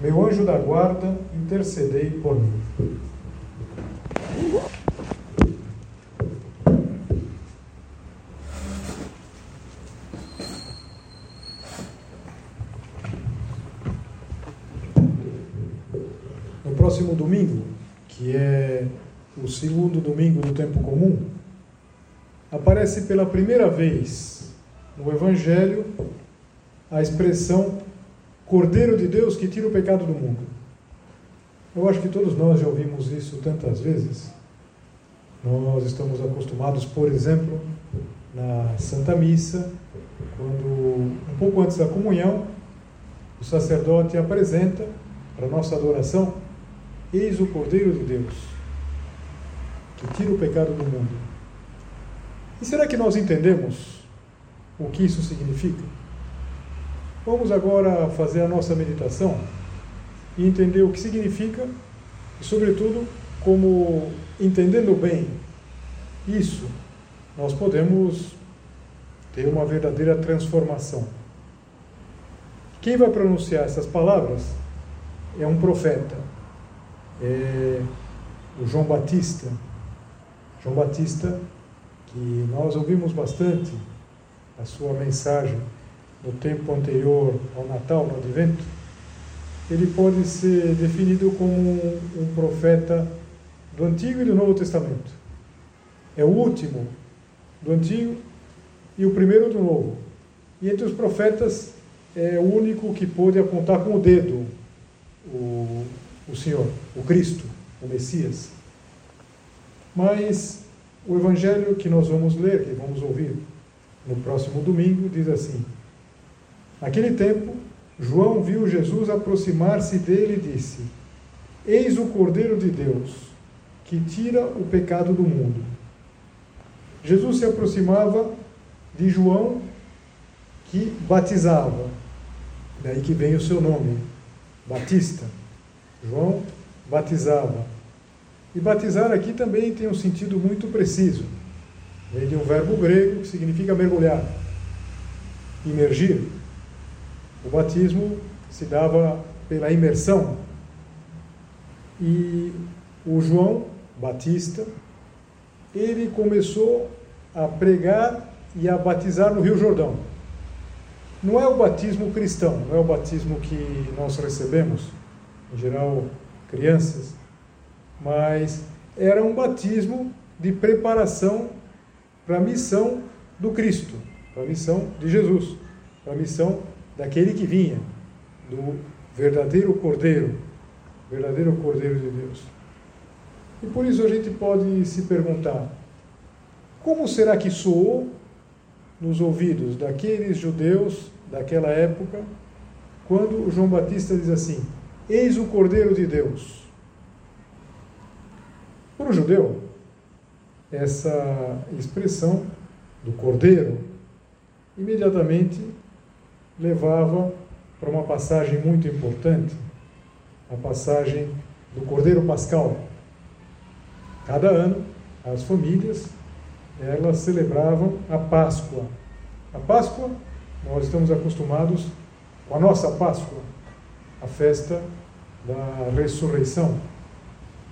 meu anjo da guarda, intercedei por mim. No próximo domingo, que é o segundo domingo do tempo comum, aparece pela primeira vez no Evangelho a expressão Cordeiro de Deus que tira o pecado do mundo. Eu acho que todos nós já ouvimos isso tantas vezes. Nós estamos acostumados, por exemplo, na Santa Missa, quando, um pouco antes da comunhão, o sacerdote apresenta para nossa adoração: Eis o Cordeiro de Deus, que tira o pecado do mundo. E será que nós entendemos o que isso significa? Vamos agora fazer a nossa meditação e entender o que significa e, sobretudo, como entendendo bem isso, nós podemos ter uma verdadeira transformação. Quem vai pronunciar essas palavras é um profeta, é o João Batista. João Batista, que nós ouvimos bastante a sua mensagem no tempo anterior ao Natal, no Advento, ele pode ser definido como um, profeta do Antigo e do Novo Testamento. É o último do Antigo e o primeiro do Novo. E entre os profetas é o único que pôde apontar com o dedo o, o Senhor, o Cristo, o Messias. Mas o Evangelho que nós vamos ler, que vamos ouvir no próximo domingo, diz assim: Naquele tempo, João viu Jesus aproximar-se dele e disse: Eis o Cordeiro de Deus, que tira o pecado do mundo. Jesus se aproximava de João, que batizava. Daí que vem o seu nome, Batista. João batizava. E batizar aqui também tem um sentido muito preciso. Vem de um verbo grego que significa mergulhar, imergir. O batismo se dava pela imersão. E o João Batista, ele começou a pregar e a batizar no Rio Jordão. Não é o batismo cristão, não é o batismo que nós recebemos, em geral, crianças, mas era um batismo de preparação para a missão do Cristo, para a missão de Jesus, para a missão daquele que vinha, do verdadeiro Cordeiro, verdadeiro Cordeiro de Deus. E por isso a gente pode se perguntar: como será que soou nos ouvidos daqueles judeus daquela época, quando João Batista diz assim: Eis o Cordeiro de Deus? Para o judeu, essa expressão do Cordeiro imediatamente levava para uma passagem muito importante, a passagem do Cordeiro Pascal. Cada ano, as famílias, elas celebravam a Páscoa. A Páscoa, nós estamos acostumados com a nossa Páscoa, a festa da ressurreição.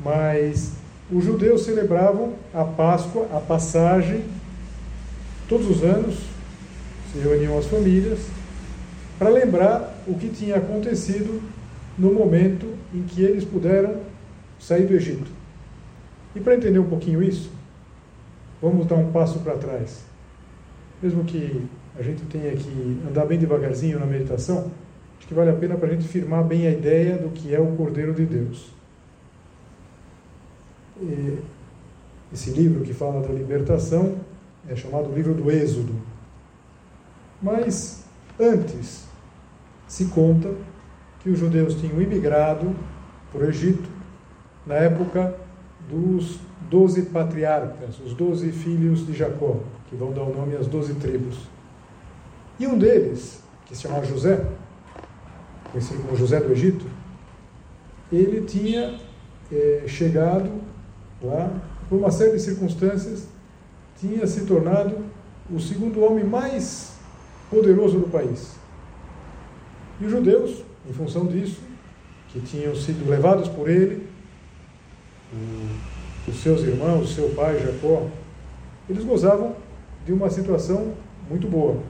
Mas os judeus celebravam a Páscoa, a passagem, todos os anos, se reuniam as famílias para lembrar o que tinha acontecido no momento em que eles puderam sair do Egito. E para entender um pouquinho isso, vamos dar um passo para trás. Mesmo que a gente tenha que andar bem devagarzinho na meditação, acho que vale a pena para a gente firmar bem a ideia do que é o Cordeiro de Deus. E esse livro que fala da libertação é chamado Livro do Êxodo. Mas antes se conta que os judeus tinham imigrado para o Egito na época dos doze patriarcas, os doze filhos de Jacó, que vão dar o nome às doze tribos. E um deles, que se chamava José, conhecido como José do Egito, ele tinha é, chegado lá, por uma série de circunstâncias, tinha se tornado o segundo homem mais poderoso do país. E os judeus, em função disso, que tinham sido levados por ele, os seus irmãos, seu pai Jacó, eles gozavam de uma situação muito boa.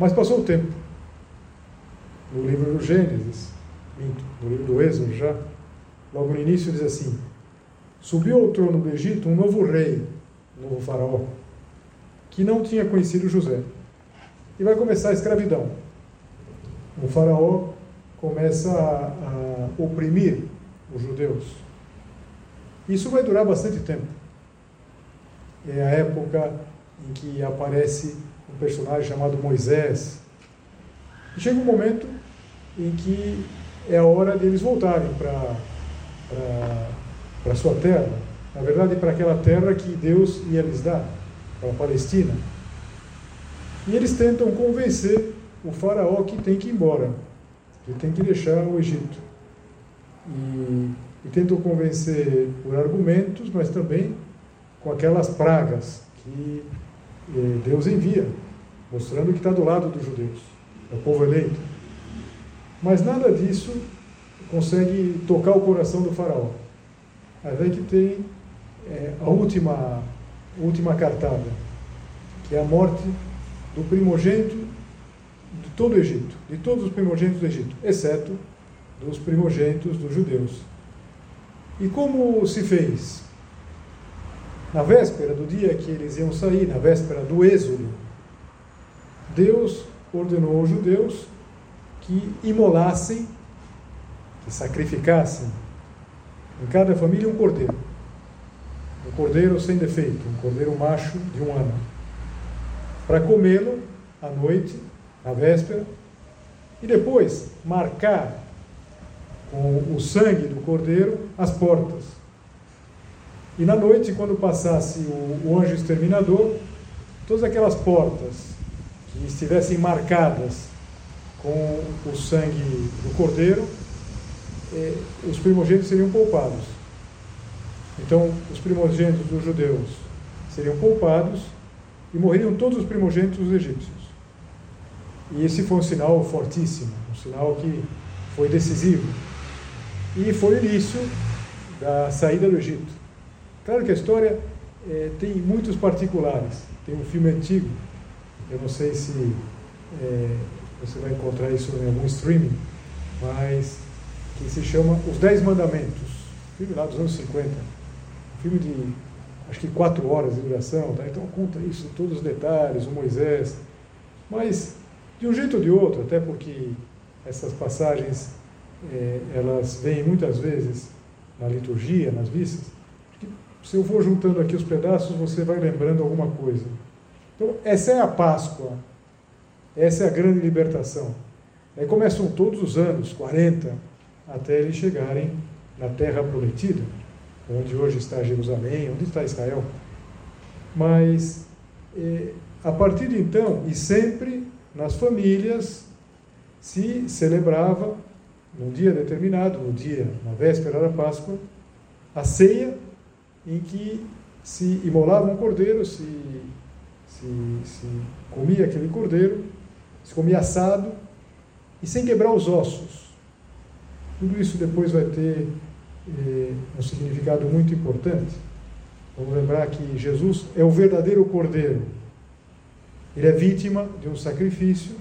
Mas passou o tempo. No livro do Gênesis, no livro do Êxodo já, logo no início diz assim: Subiu ao trono do Egito um novo rei, um novo faraó, que não tinha conhecido José. E vai começar a escravidão. O faraó começa a, a oprimir os judeus. Isso vai durar bastante tempo. É a época em que aparece um personagem chamado Moisés. E chega um momento em que é a hora deles voltarem para a sua terra. Na verdade, para aquela terra que Deus ia lhes dar, para a Palestina. E eles tentam convencer o faraó que tem que ir embora, que tem que deixar o Egito. E, e tentam convencer por argumentos, mas também com aquelas pragas que eh, Deus envia, mostrando que está do lado dos judeus, é o povo eleito. Mas nada disso consegue tocar o coração do faraó. Aí que tem é, a última, última cartada, que é a morte do primogênito todo o Egito, de todos os primogênitos do Egito, exceto dos primogênitos dos judeus. E como se fez? Na véspera do dia que eles iam sair, na véspera do êxodo, Deus ordenou aos judeus que imolassem, que sacrificassem em cada família um cordeiro. Um cordeiro sem defeito, um cordeiro macho de um ano. Para comê-lo à noite, na véspera, e depois marcar com o sangue do cordeiro as portas. E na noite, quando passasse o, anjo exterminador, todas aquelas portas que estivessem marcadas com o sangue do cordeiro, eh, os primogênitos seriam poupados. Então, os primogênitos dos judeus seriam poupados e morreriam todos os primogênitos dos egípcios. E esse foi um sinal fortíssimo, um sinal que foi decisivo. E foi o início da saída do Egito. Claro que a história eh, tem muitos particulares. Tem um filme antigo, eu não sei se eh, você vai encontrar isso em algum streaming, mas que se chama Os Dez Mandamentos, filme lá dos anos 50, um filme de acho que quatro horas de duração, tá? então conta isso, todos os detalhes, o Moisés, mas de um jeito ou de outro, até porque essas passagens é, elas vêm muitas vezes na liturgia, nas missas, se eu for juntando aqui os pedaços, você vai lembrando alguma coisa. Então, essa é a Páscoa essa é a grande libertação. Aí começam todos os anos, 40, até eles chegarem na terra prometida, onde hoje está Jerusalém, onde está Israel. Mas eh, a partir de então, e sempre nas famílias, se celebrava, num dia determinado, no dia, na véspera da Páscoa, a ceia em que se imolava um cordeiro, se, se, se comia aquele cordeiro se comia assado e sem quebrar os ossos. Tudo isso depois vai ter eh, um significado muito importante. Vamos lembrar que Jesus é o verdadeiro cordeiro. Ele é vítima de um sacrifício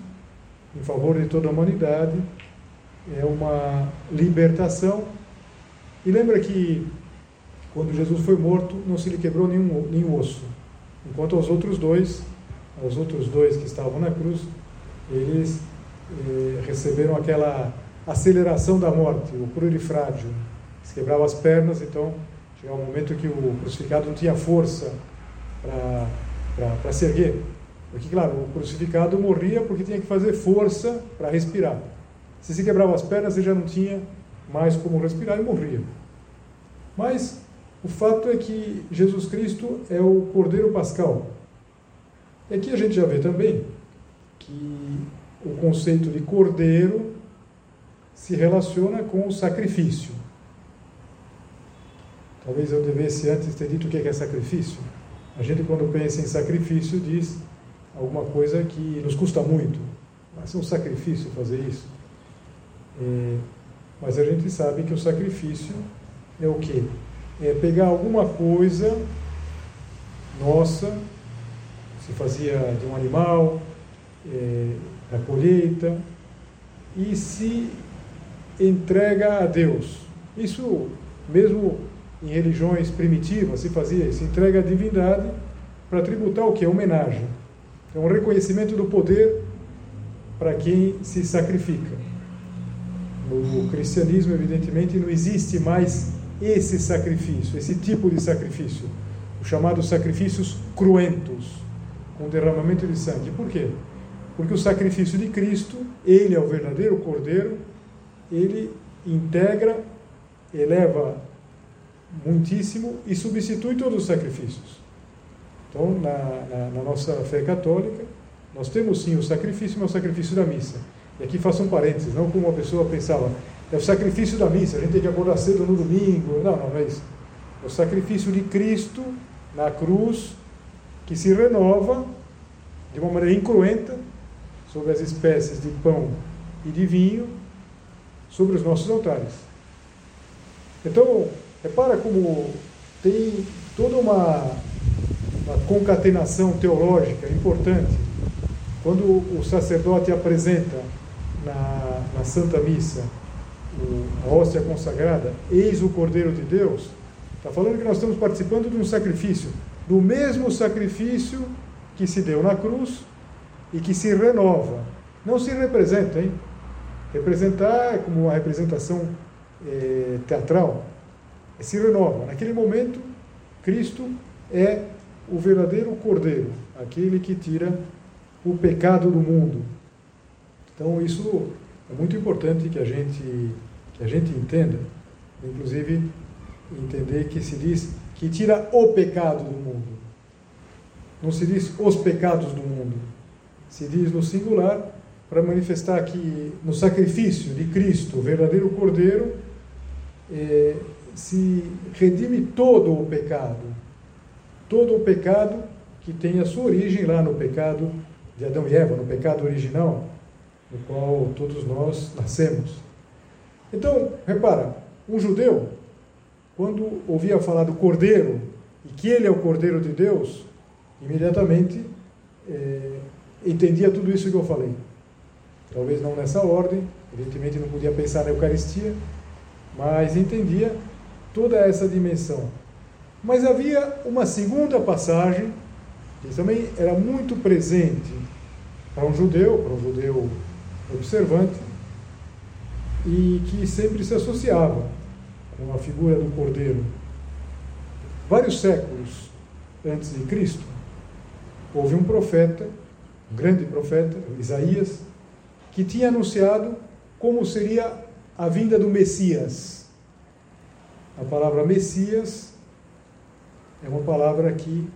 em favor de toda a humanidade. É uma libertação. E lembra que quando Jesus foi morto, não se lhe quebrou nenhum, nenhum osso. Enquanto aos outros dois, aos outros dois que estavam na cruz, eles eh, receberam aquela aceleração da morte, o prurifrágio. Eles quebravam as pernas, então chegava um momento que o crucificado não tinha força para se erguer. Porque, claro, o crucificado morria porque tinha que fazer força para respirar. Se se quebrava as pernas, ele já não tinha mais como respirar e morria. Mas o fato é que Jesus Cristo é o Cordeiro Pascal. E aqui a gente já vê também que o conceito de cordeiro se relaciona com o sacrifício. Talvez eu devesse antes ter dito o que é sacrifício. A gente, quando pensa em sacrifício, diz alguma coisa que nos custa muito. Mas é um sacrifício fazer isso. É, mas a gente sabe que o sacrifício é o quê? É pegar alguma coisa nossa, se fazia de um animal, é, da colheita, e se entrega a Deus. Isso, mesmo em religiões primitivas, se fazia isso, entrega a divindade para tributar o que? Homenagem. É um reconhecimento do poder para quem se sacrifica. No cristianismo, evidentemente, não existe mais esse sacrifício, esse tipo de sacrifício, os chamados sacrifícios cruentos, com derramamento de sangue. Por quê? Porque o sacrifício de Cristo, ele é o verdadeiro cordeiro, ele integra, eleva muitíssimo e substitui todos os sacrifícios. Então, na, na, na, nossa fé católica, nós temos sim o sacrifício, mas o sacrifício da missa. E aqui faço um parênteses, não como uma pessoa pensava, é o sacrifício da missa, a gente tem que acordar cedo no domingo. Não, não, não é isso. É o sacrifício de Cristo na cruz, que se renova de uma maneira incruenta sobre as espécies de pão e de vinho sobre os nossos altares. Então, repara como tem toda uma, concatenação teológica importante quando o sacerdote apresenta na, na Santa Missa a hóstia consagrada, eis o Cordeiro de Deus, está falando que nós estamos participando de um sacrifício, do mesmo sacrifício que se deu na cruz e que se renova. Não se representa, hein? Representar é como uma representação é, teatral, é se renova. Naquele momento, Cristo é o verdadeiro Cordeiro, aquele que tira o pecado do mundo. Então, isso é muito importante que a gente, que a gente entenda, inclusive entender que se diz que tira o pecado do mundo. Não se diz os pecados do mundo. Se diz no singular para manifestar que no sacrifício de Cristo, o verdadeiro Cordeiro, é, se redime todo o pecado. Todo o pecado que tem a sua origem lá no pecado de Adão e Eva, no pecado original, no qual todos nós nascemos. Então, repara, um judeu, quando ouvia falar do Cordeiro, e que ele é o Cordeiro de Deus, imediatamente é, entendia tudo isso que eu falei. Talvez não nessa ordem, evidentemente não podia pensar na Eucaristia, mas entendia toda essa dimensão. Mas havia uma segunda passagem que também era muito presente para um judeu, para um judeu observante, e que sempre se associava com a figura do cordeiro. Vários séculos antes de Cristo, houve um profeta, um grande profeta, Isaías, que tinha anunciado como seria a vinda do Messias. A palavra Messias é uma palavra que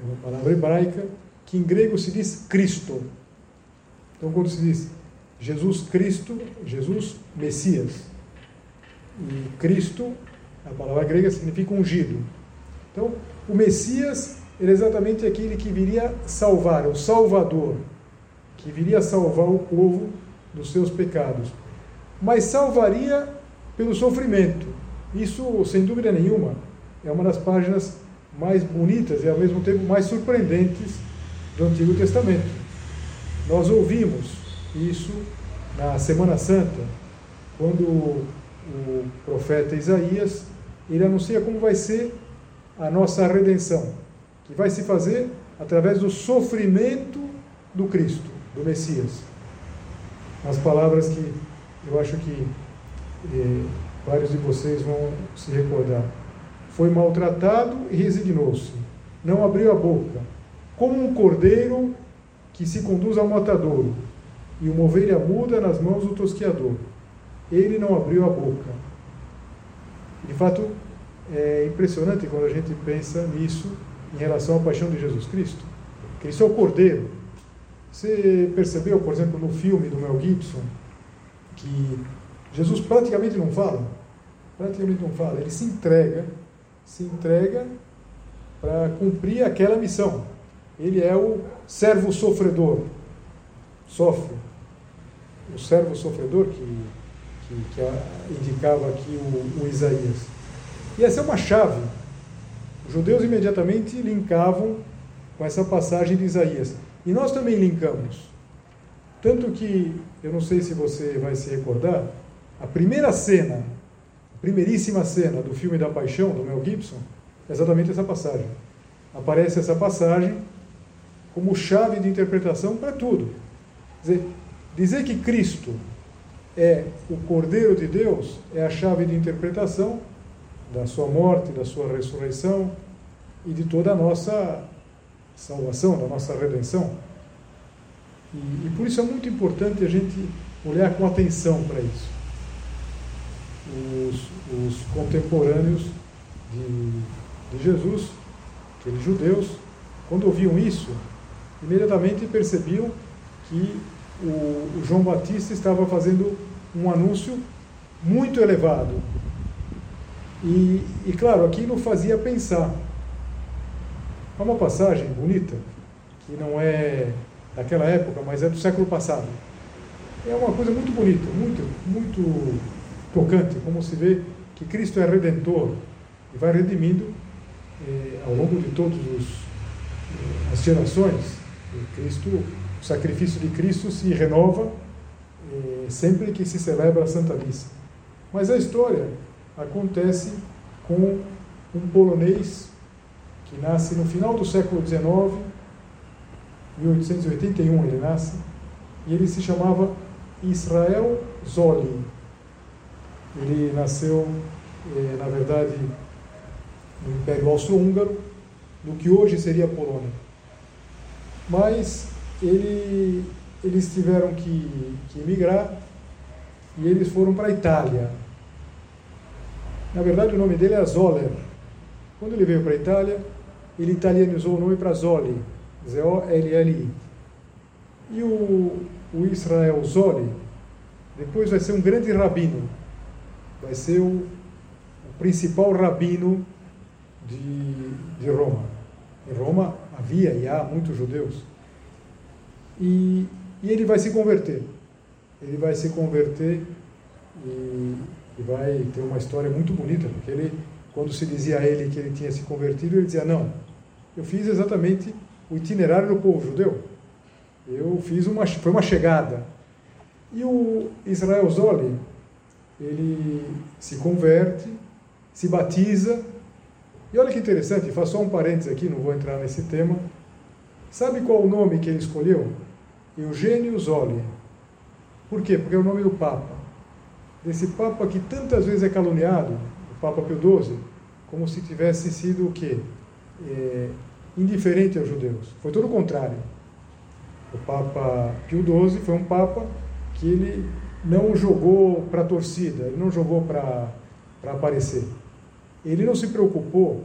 é uma palavra hebraica que em grego se diz Cristo. Então, quando se diz Jesus Cristo, Jesus Messias, e Cristo, a palavra grega significa ungido. Então, o Messias era exatamente aquele que viria salvar, o Salvador, que viria salvar o povo dos seus pecados. Mas salvaria pelo sofrimento. Isso, sem dúvida nenhuma, é uma das páginas mais bonitas e ao mesmo tempo mais surpreendentes do Antigo Testamento. Nós ouvimos isso na Semana Santa, quando o profeta Isaías ele anuncia como vai ser a nossa redenção, que vai se fazer através do sofrimento do Cristo, do Messias. As palavras que eu acho que eh, vários de vocês vão se recordar. Foi maltratado e resignou-se, não abriu a boca, como um cordeiro que se conduz ao matadouro, e uma ovelha muda nas mãos do tosquiador. Ele não abriu a boca. De fato, é impressionante quando a gente pensa nisso em relação à paixão de Jesus Cristo. Cristo é o Cordeiro. Você percebeu, por exemplo, no filme do Mel Gibson, que Jesus praticamente não fala? Praticamente não fala. Ele se entrega, se entrega para cumprir aquela missão. Ele é o servo sofredor. Sofre. O servo sofredor que, que, que indicava aqui o, o Isaías. E essa é uma chave. Os judeus imediatamente linkavam com essa passagem de Isaías. E nós também linkamos. Tanto que, eu não sei se você vai se recordar, a primeira cena, primeiríssima cena do filme da Paixão, do Mel Gibson, é exatamente essa passagem. Aparece essa passagem como chave de interpretação para tudo. Dizer, dizer que Cristo é o Cordeiro de Deus é a chave de interpretação da sua morte, da sua ressurreição e de toda a nossa salvação, da nossa redenção. E, e por isso é muito importante a gente olhar com atenção para isso. Os, os contemporâneos de, de Jesus, aqueles judeus, quando ouviam isso, imediatamente percebiam que o, o João Batista estava fazendo um anúncio muito elevado. E, e claro, aquilo fazia pensar Há uma passagem bonita, que não é daquela época, mas é do século passado. É uma coisa muito bonita, muito, muito tocante, como se vê que Cristo é redentor e vai redimindo eh, ao longo de todas eh, as gerações. E Cristo, o sacrifício de Cristo se renova eh, sempre que se celebra a Santa Missa. Mas a história acontece com um polonês que nasce no final do século XIX, 1881 ele nasce, e ele se chamava Israel Zoli. Ele nasceu, eh, na verdade, no Império Austro-Húngaro, do que hoje seria a Polônia. Mas ele, eles tiveram que, que emigrar e eles foram para a Itália. Na verdade, o nome dele era Zoller. Quando ele veio para a Itália, ele italianizou o nome para Zoli, Z-O-L-L-I. E o, o Israel Zoli, depois vai ser um grande rabino, vai ser o, o principal rabino de, de Roma. Em Roma havia e há muitos judeus. E, e ele vai se converter. Ele vai se converter e, e vai ter uma história muito bonita, porque ele quando se dizia a ele que ele tinha se convertido, ele dizia: Não, eu fiz exatamente o itinerário do povo judeu. Eu fiz uma, foi uma chegada. E o Israel Zoli, ele se converte, se batiza. E olha que interessante, faço só um parênteses aqui, não vou entrar nesse tema. Sabe qual o nome que ele escolheu? Eugênio Zoli. Por quê? Porque é o nome do Papa. Desse Papa que tantas vezes é caluniado, Papa Pio XII como se tivesse sido o quê? É, indiferente aos judeus. Foi todo o contrário. O Papa Pio XII foi um Papa que ele não jogou para a torcida, ele não jogou para aparecer. Ele não se preocupou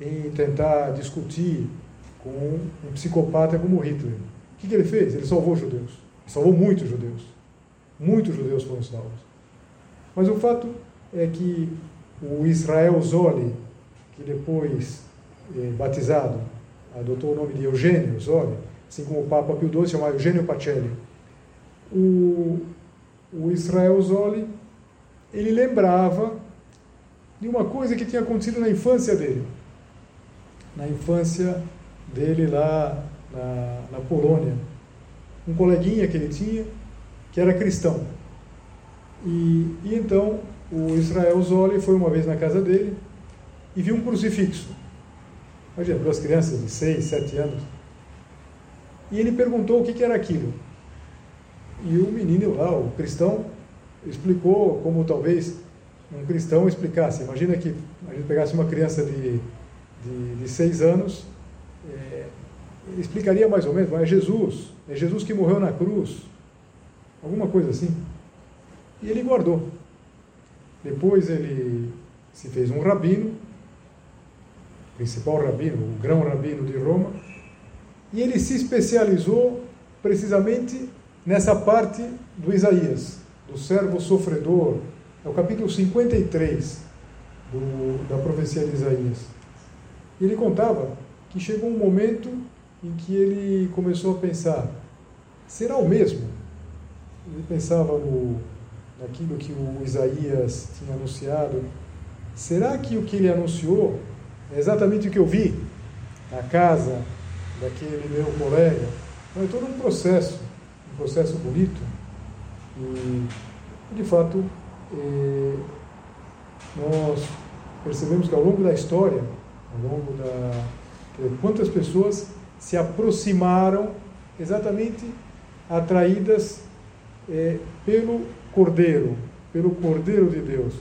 em tentar discutir com um psicopata como Hitler. O que, que ele fez? Ele salvou judeus. Ele salvou muitos judeus. Muitos judeus foram salvos. Mas o fato é que o Israel Zoli, que depois, eh, batizado, adotou o nome de Eugênio Zoli, assim como o Papa Pio XII chamava Eugênio Pacelli. O, o Israel Zoli, ele lembrava de uma coisa que tinha acontecido na infância dele. Na infância dele lá na, na Polônia. Um coleguinha que ele tinha, que era cristão. E, e então o Israel Zoli foi uma vez na casa dele e viu um crucifixo. Imagina, duas crianças de 6, 7 anos. E ele perguntou o que, era aquilo. E o menino lá, o cristão, explicou como talvez um cristão explicasse. Imagina que a gente pegasse uma criança de, de, de seis anos, é, explicaria mais ou menos, mas é Jesus, é Jesus que morreu na cruz, alguma coisa assim. E ele guardou. Depois ele, se fez um rabino, principal rabino, o grão rabino de Roma, e ele se especializou precisamente nessa parte do Isaías, do servo sofredor, é o capítulo 53 do, da profecia de Isaías. Ele contava que chegou um momento em que ele começou a pensar: será o mesmo? Ele pensava no, naquilo que o Isaías tinha anunciado. Será que o que ele anunciou é exatamente o que eu vi na casa daquele meu colega? Então, é todo um processo, um processo bonito. E, de fato, eh, nós percebemos que ao longo da história, ao longo da. Quantas pessoas se aproximaram exatamente atraídas é, pelo Cordeiro, pelo Cordeiro de Deus.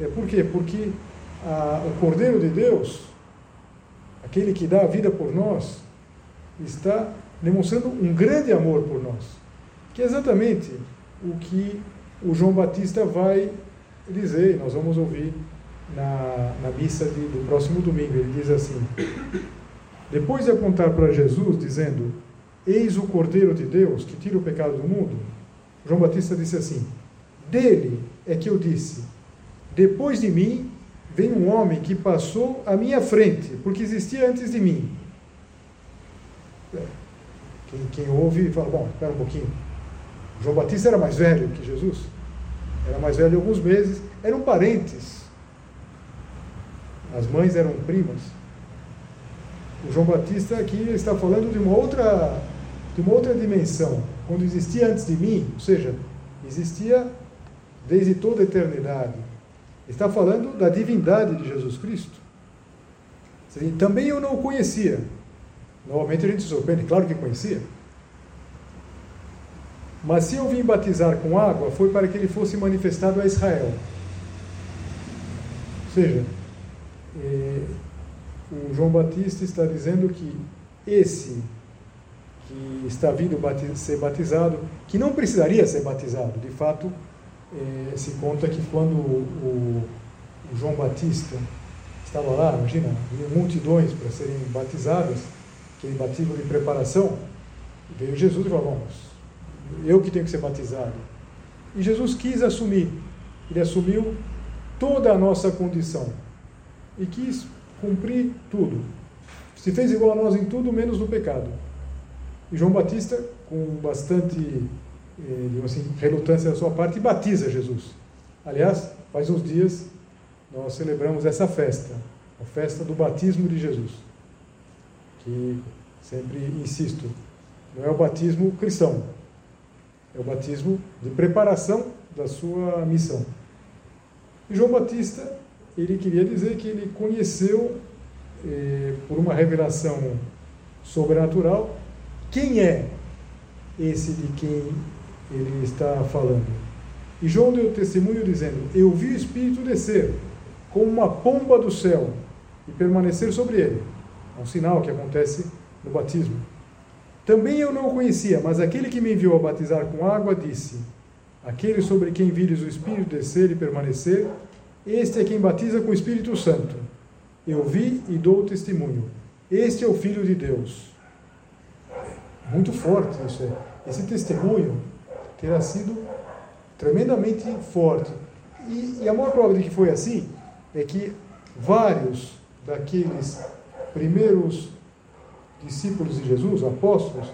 É, por quê? Porque a, o Cordeiro de Deus, aquele que dá a vida por nós, está demonstrando um grande amor por nós, que é exatamente o que o João Batista vai dizer, nós vamos ouvir na, na missa de, do próximo domingo. Ele diz assim: Depois de apontar para Jesus, dizendo: Eis o Cordeiro de Deus que tira o pecado do mundo, João Batista disse assim: Dele é que eu disse: Depois de mim vem um homem que passou à minha frente, porque existia antes de mim. Quem, quem ouve fala: Bom, espera um pouquinho. João Batista era mais velho que Jesus, era mais velho alguns meses, eram parentes. As mães eram primas. O João Batista aqui está falando de uma outra, de uma outra dimensão. Quando existia antes de mim, ou seja, existia desde toda a eternidade. Está falando da divindade de Jesus Cristo. Também eu não o conhecia. Normalmente a gente se surpreende, claro que conhecia. Mas se eu vim batizar com água, foi para que ele fosse manifestado a Israel. Ou seja, é, o João Batista está dizendo que esse que está vindo ser batizado, que não precisaria ser batizado, de fato, é, se conta que quando o, o, João Batista estava lá, imagina, multidões para serem batizadas, aquele batismo de preparação, veio Jesus e falou: Vamos, eu que tenho que ser batizado. E Jesus quis assumir, ele assumiu toda a nossa condição e quis cumprir tudo. Se fez igual a nós em tudo, menos no pecado. E João Batista, com bastante eh, assim, relutância da sua parte, batiza Jesus. Aliás, faz uns dias nós celebramos essa festa, a festa do batismo de Jesus. Que sempre insisto, não é o batismo cristão, é o batismo de preparação da sua missão. E João Batista ele queria dizer que ele conheceu, eh, por uma revelação sobrenatural, quem é esse de quem ele está falando. E João deu testemunho dizendo: Eu vi o Espírito descer como uma pomba do céu e permanecer sobre ele. É um sinal que acontece no batismo. Também eu não o conhecia, mas aquele que me enviou a batizar com água disse: Aquele sobre quem vires o Espírito descer e permanecer, este é quem batiza com o Espírito Santo. Eu vi e dou testemunho. Este é o Filho de Deus. Muito forte isso é. Esse testemunho terá sido tremendamente forte. E, e a maior prova de que foi assim é que vários daqueles primeiros discípulos de Jesus, apóstolos,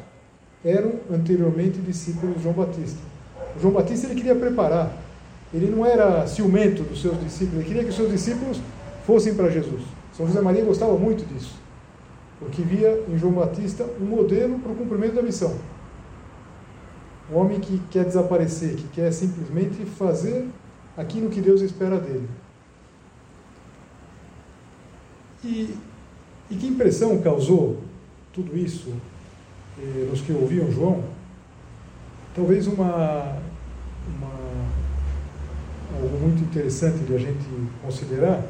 eram anteriormente discípulos de João Batista. O João Batista ele queria preparar ele não era ciumento dos seus discípulos, ele queria que os seus discípulos fossem para Jesus. São José Maria gostava muito disso, porque via em João Batista um modelo para o cumprimento da missão. Um homem que quer desaparecer, que quer simplesmente fazer aquilo que Deus espera dele. E, e que impressão causou tudo isso eh, nos que ouviam João? Talvez uma, uma algo muito interessante de a gente considerar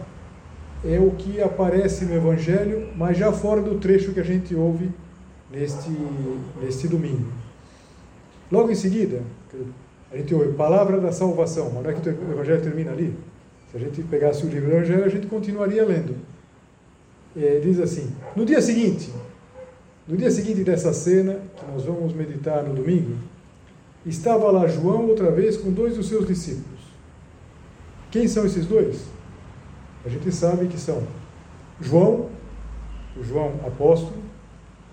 é o que aparece no Evangelho, mas já fora do trecho que a gente ouve neste, neste domingo. Logo em seguida, a gente ouve palavra da salvação, mas não é que o Evangelho termina ali? Se a gente pegasse o livro do Evangelho, a gente continuaria lendo. É, diz assim: no dia seguinte, no dia seguinte dessa cena, que nós vamos meditar no domingo, estava lá João outra vez com dois dos seus discípulos. Quem são esses dois? A gente sabe que são João, o João apóstolo,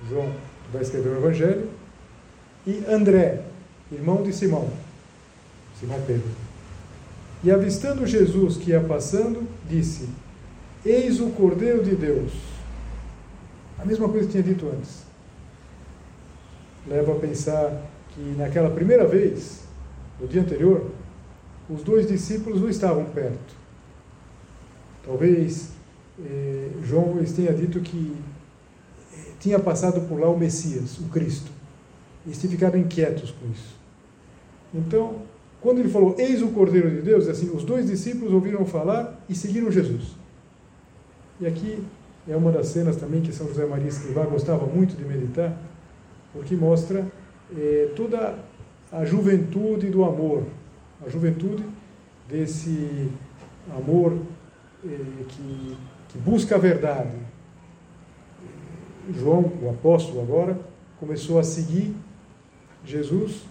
João que vai escrever o Evangelho, e André, irmão de Simão, Simão Pedro. E avistando Jesus que ia passando, disse: Eis o Cordeiro de Deus. A mesma coisa que tinha dito antes. Leva a pensar que naquela primeira vez, no dia anterior, os dois discípulos não estavam perto. Talvez eh, João lhes tenha dito que eh, tinha passado por lá o Messias, o Cristo. E se ficaram inquietos com isso. Então, quando ele falou, eis o Cordeiro de Deus, assim, os dois discípulos ouviram falar e seguiram Jesus. E aqui é uma das cenas também que São José Maria Escrivá gostava muito de meditar, porque mostra eh, toda a juventude do amor, a juventude desse amor eh, que, que busca a verdade. João, o apóstolo agora, começou a seguir Jesus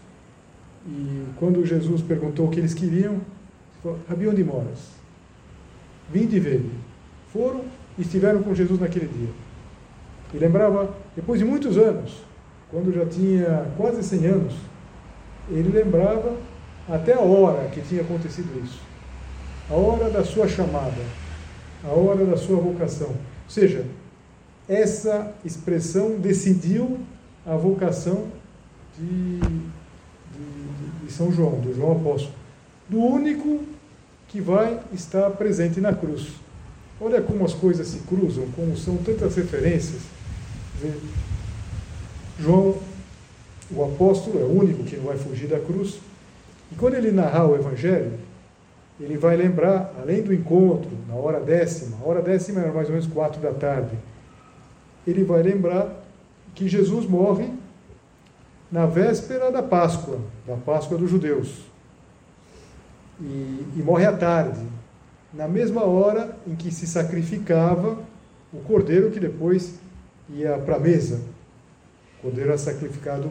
e quando Jesus perguntou o que eles queriam, falou, Rabi, onde moras? Vim de ver. Foram estiveram com Jesus naquele dia. E lembrava, depois de muitos anos, quando já tinha quase 100 anos, ele lembrava até a hora que tinha acontecido isso. A hora da sua chamada, a hora da sua vocação. Ou seja, essa expressão decidiu a vocação de, de, de São João, do João Apóstolo, do único que vai estar presente na cruz. Olha como as coisas se cruzam, como são tantas referências. João, o apóstolo, é o único que não vai fugir da cruz. E quando ele narrar o Evangelho, ele vai lembrar, além do encontro, na hora décima, a hora décima era mais ou menos quatro da tarde, ele vai lembrar que Jesus morre na véspera da Páscoa, da Páscoa dos judeus. E, e morre à tarde, na mesma hora em que se sacrificava o cordeiro que depois ia para a mesa. O cordeiro era sacrificado,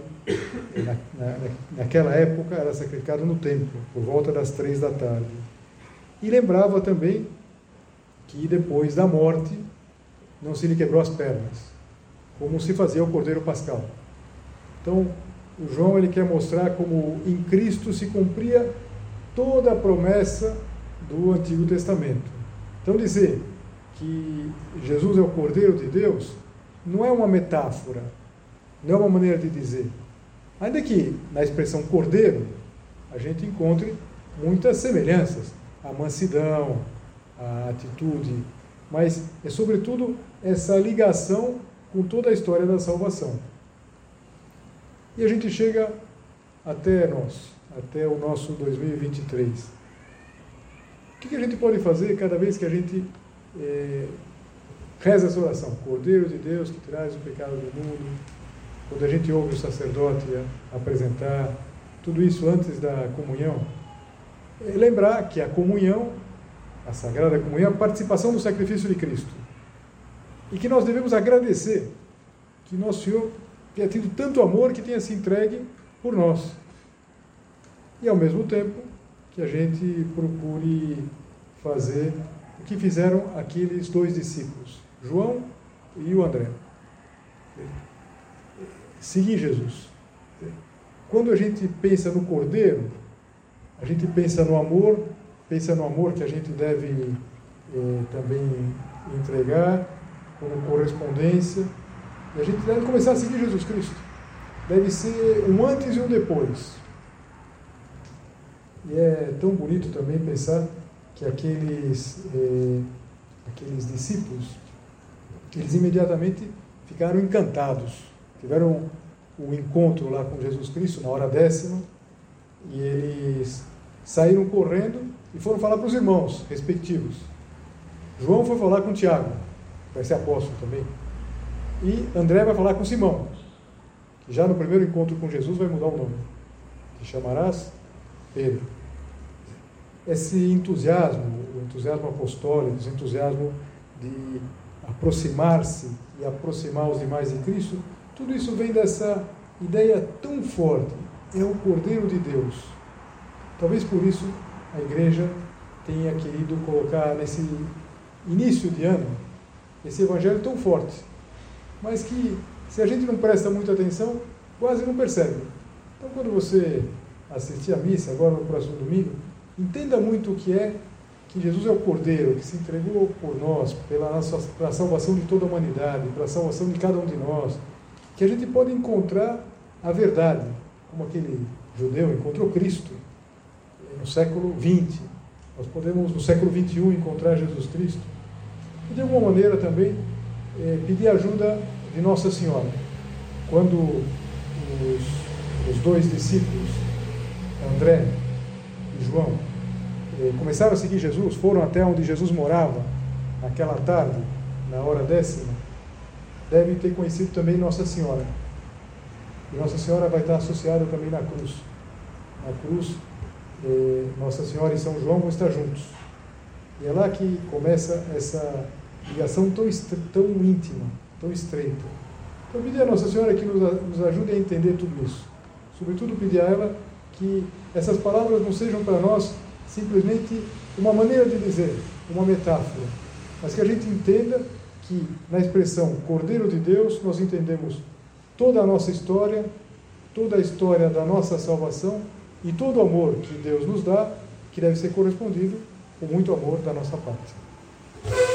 na, na, naquela época, era sacrificado no templo, por volta das três da tarde. E lembrava também que depois da morte não se lhe quebrou as pernas, como se fazia o cordeiro pascal. Então, o João ele quer mostrar como em Cristo se cumpria toda a promessa do Antigo Testamento. Então, dizer que Jesus é o Cordeiro de Deus não é uma metáfora, não é uma maneira de dizer. Ainda que na expressão cordeiro a gente encontre muitas semelhanças, a mansidão, a atitude, mas é sobretudo essa ligação com toda a história da salvação. E a gente chega até nós, até o nosso 2023. O que a gente pode fazer cada vez que a gente é, reza essa oração? Cordeiro de Deus que traz o pecado do mundo, quando a gente ouve o sacerdote apresentar tudo isso antes da comunhão, é lembrar que a comunhão, a sagrada comunhão, é a participação do sacrifício de Cristo. E que nós devemos agradecer que nosso Senhor tenha tido tanto amor que tenha se entregue por nós. E ao mesmo tempo que a gente procure fazer o que fizeram aqueles dois discípulos, João e o André. Seguir Jesus. Quando a gente pensa no Cordeiro, a gente pensa no amor, pensa no amor que a gente deve eh, também entregar como correspondência e a gente deve começar a seguir Jesus Cristo. Deve ser um antes e um depois. E é tão bonito também pensar que aqueles, eh, aqueles discípulos, eles imediatamente ficaram encantados. Tiveram o um encontro lá com Jesus Cristo na hora décima e eles saíram correndo e foram falar para os irmãos respectivos. João foi falar com Tiago, vai ser apóstolo também. E André vai falar com Simão, que já no primeiro encontro com Jesus vai mudar o nome. Te chamarás Pedro. Esse entusiasmo, o entusiasmo apostólico, esse entusiasmo de aproximar-se e aproximar os demais de Cristo, tudo isso vem dessa ideia tão forte: é o Cordeiro de Deus. Talvez por isso a igreja tenha querido colocar nesse início de ano esse evangelho tão forte, mas que se a gente não presta muita atenção, quase não percebe. Então, quando você assistir a missa, agora no próximo domingo, entenda muito o que é que Jesus é o Cordeiro que se entregou por nós, pela nossa, pela salvação de toda a humanidade, pela salvação de cada um de nós, que a gente pode encontrar a verdade, como aquele judeu encontrou Cristo no século XX. Nós podemos, no século XXI, encontrar Jesus Cristo. E, de alguma maneira, também é, pedir ajuda de Nossa Senhora. Quando os, os dois discípulos, André e João, eh, começaram a seguir Jesus, foram até onde Jesus morava, naquela tarde, na hora décima, devem ter conhecido também Nossa Senhora. E Nossa Senhora vai estar associada também na cruz. Na cruz, eh, Nossa Senhora e São João vão estar juntos. E é lá que começa essa ligação tão, tão íntima, tão estreita. Então, pedir a Nossa Senhora que nos, nos ajude a entender tudo isso. Sobretudo, pedir a ela que essas palavras não sejam para nós simplesmente uma maneira de dizer, uma metáfora, mas que a gente entenda que na expressão Cordeiro de Deus nós entendemos toda a nossa história, toda a história da nossa salvação e todo o amor que Deus nos dá, que deve ser correspondido com muito amor da nossa parte.